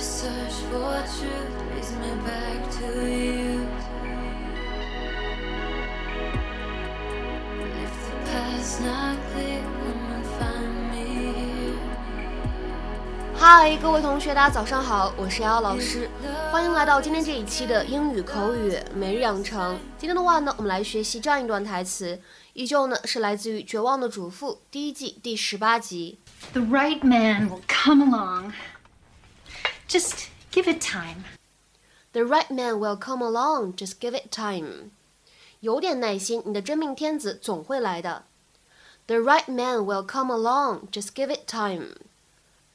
search for truth leads me back to you. And if the past's not clear, come and find me here. 嗨，各位同学，大家早上好，我是瑶瑶老师，欢迎来到今天这一期的英语口语每日养成。今天的话呢，我们来学习这样一段台词，依旧呢是来自于《绝望的主妇》第一季第十八集。 The right man will come along. Just give it time. The right man will come along, just give it time. 有点耐心，你的真命天子总会来的。The right man will come along, just give it time.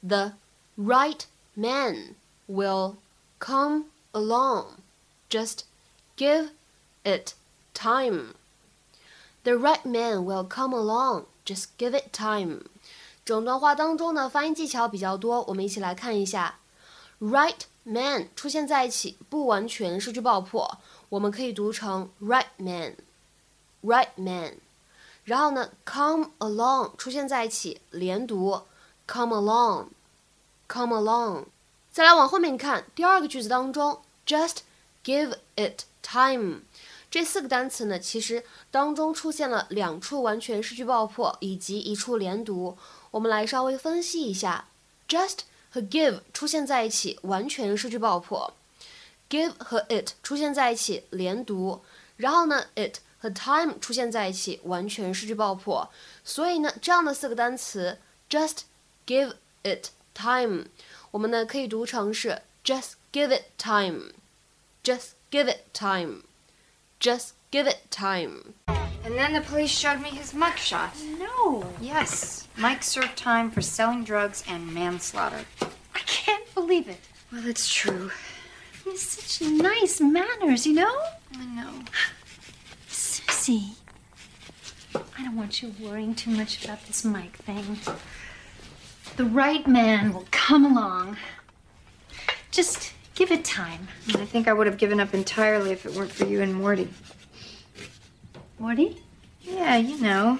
The right man will come along, just give it time. The right man will come along, just give it time. 整段话当中呢，发音技巧比较多，我们一起来看一下。 Right man 出现在一起，不完全失去爆破，我们可以读成 right man，right man。然后呢，come along 出现在一起，连读 come along，come along。再来往后面看，第二个句子当中，just give it time 这四个单词呢，其实当中出现了两处完全失去爆破，以及一处连读。我们来稍微分析一下，just 和 give 出现在一起，完全失去爆破；give 和 it 出现在一起，连读。然后呢，it 和 time 出现在一起，完全失去爆破。所以呢，这样的四个单词，just give it time，我们呢可以读成是 just give it time，just give it time，just give it time。 And then the police showed me his mugshot. No, Yes, Mike served time for selling drugs and manslaughter. I can't believe it. Well, it's true. He has such nice manners, you know? I know. Susie, I don't want you worrying too much about this Mike thing. The right man will come along. Just give it time. I think I would have given up entirely if it weren't for you and Morty. Morty? Yeah, you know.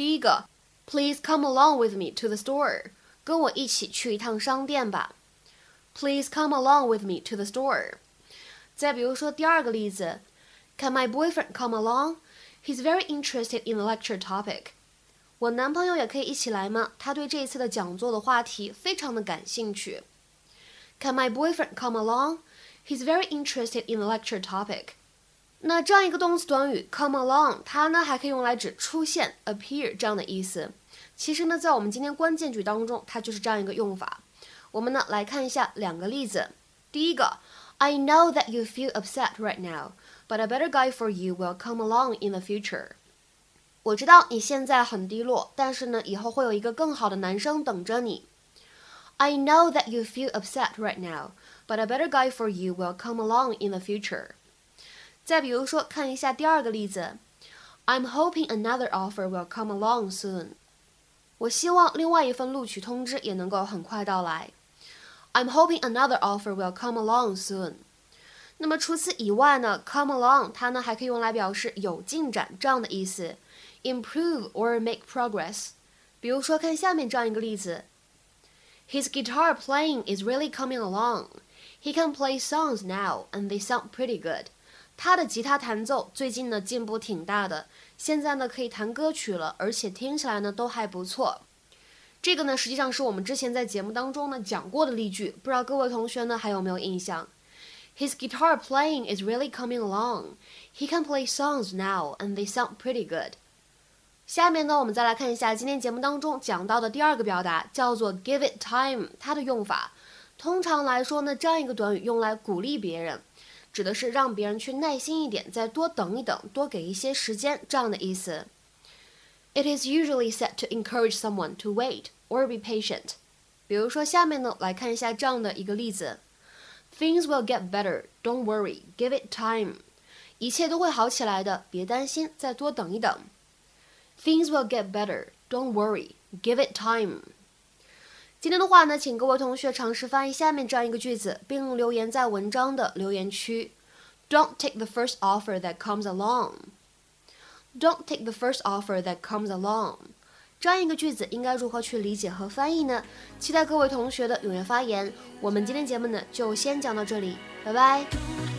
第一个，Please come along with me to the store。跟我一起去一趟商店吧。Please come along with me to the store。再比如说第二个例子，Can my boyfriend come along? He's very interested in the lecture topic。我男朋友也可以一起来吗？他对这一次的讲座的话题非常的感兴趣。Can my boyfriend come along? He's very interested in the lecture topic。 那这样一个动词短语 come along，它呢还可以用来指出现 appear 这样的意思。其实呢，在我们今天关键句当中，它就是这样一个用法。我们呢来看一下两个例子。第一个，I know that you feel upset right now, but a better guy for you will come along in the future。我知道你现在很低落，但是呢，以后会有一个更好的男生等着你。I know that you feel upset right now, but a better guy for you will come along in the future。 再比如说，看一下第二个例子，I'm hoping another offer will come along soon。我希望另外一份录取通知也能够很快到来。I'm hoping another offer will come along soon。那么除此以外呢，come along 它呢还可以用来表示有进展这样的意思，improve or make progress。比如说看下面这样一个例子，His guitar playing is really coming along. He can play songs now, and they sound pretty good. 他的吉他弹奏最近呢进步挺大的，现在呢可以弹歌曲了，而且听起来呢都还不错。这个呢实际上是我们之前在节目当中呢讲过的例句，不知道各位同学呢还有没有印象？His guitar playing is really coming along. He can play songs now, and they sound pretty good. 下面呢，我们再来看一下今天节目当中讲到的第二个表达，叫做 give it time。它的用法，通常来说呢，这样一个短语用来鼓励别人。指的是让别人去耐心一点，再多等一等，多给一些时间这样的意思。It is usually said to encourage someone to wait or be patient。 比如说下面呢，来看一下这样的一个例子：Things will get better. Don't worry. Give it time. 一切都会好起来的，别担心，再多等一等。Things will get better. Don't worry. Give it time. 今天的话呢，请各位同学尝试翻译下面这样一个句子，并留言在文章的留言区。Don't take the first offer that comes along. Don't take the first offer that comes along. 这样一个句子应该如何去理解和翻译呢？期待各位同学的踊跃发言。我们今天节目呢就先讲到这里，拜拜。